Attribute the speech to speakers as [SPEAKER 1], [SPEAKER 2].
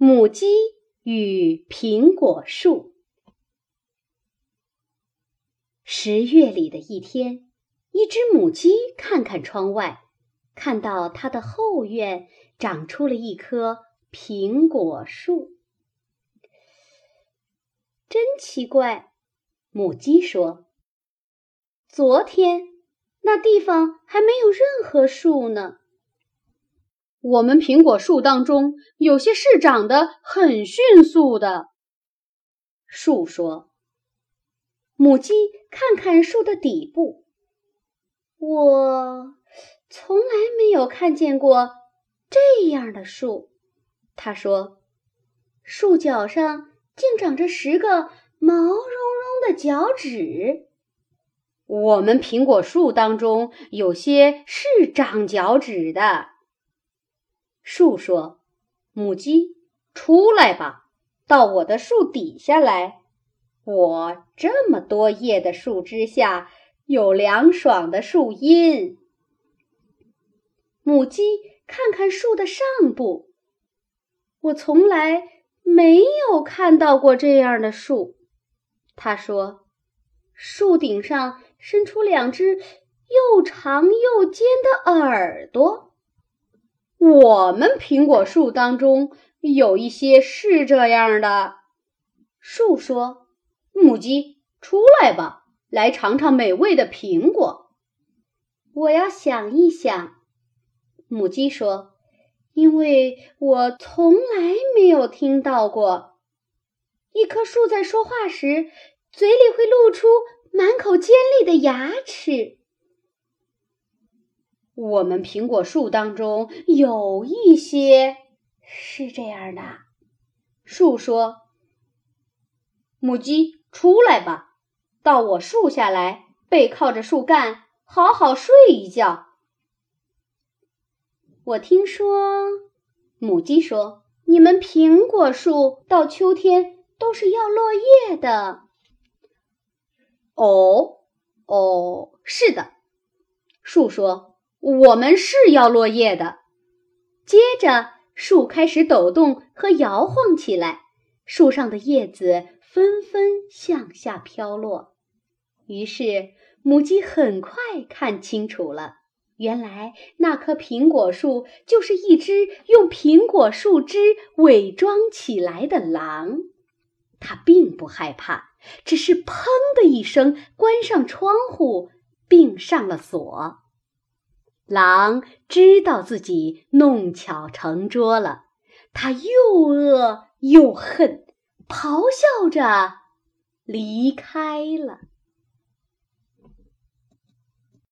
[SPEAKER 1] 母鸡与苹果树。十月里的一天，一只母鸡看看窗外，看到它的后院长出了一棵苹果树。真奇怪，母鸡说：“昨天那地方还没有任何树呢。”
[SPEAKER 2] 我们苹果树当中有些是长得很迅速的，
[SPEAKER 1] 树说。母鸡看看树的底部，我从来没有看见过这样的树。他说：“树脚上竟长着十个毛茸茸的脚趾。”
[SPEAKER 2] 我们苹果树当中有些是长脚趾的。
[SPEAKER 1] 树说：“母鸡，出来吧，到我的树底下来。我这么多叶的树枝下有凉爽的树荫。”母鸡看看树的上部，我从来没有看到过这样的树。他说：“树顶上伸出两只又长又尖的耳朵。”
[SPEAKER 2] 我们苹果树当中有一些是这样的。
[SPEAKER 1] 树说：“
[SPEAKER 2] 母鸡，出来吧，来尝尝美味的苹果。”
[SPEAKER 1] 我要想一想。母鸡说：“因为我从来没有听到过，一棵树在说话时，嘴里会露出满口尖利的牙齿。”
[SPEAKER 2] 我们苹果树当中有一些是这样的，树说：“母鸡，出来吧，到我树下来，背靠着树干，好好睡一觉。”
[SPEAKER 1] 我听说，母鸡说：“你们苹果树到秋天都是要落叶的。”
[SPEAKER 2] 哦，哦，是的，树说。我们是要落叶的。
[SPEAKER 1] 接着，树开始抖动和摇晃起来，树上的叶子纷纷向下飘落。于是，母鸡很快看清楚了，原来那棵苹果树就是一只用苹果树枝伪装起来的狼。它并不害怕，只是“砰”的一声关上窗户，并上了锁。狼知道自己弄巧成拙了，它又饿又恨，咆哮着离开了。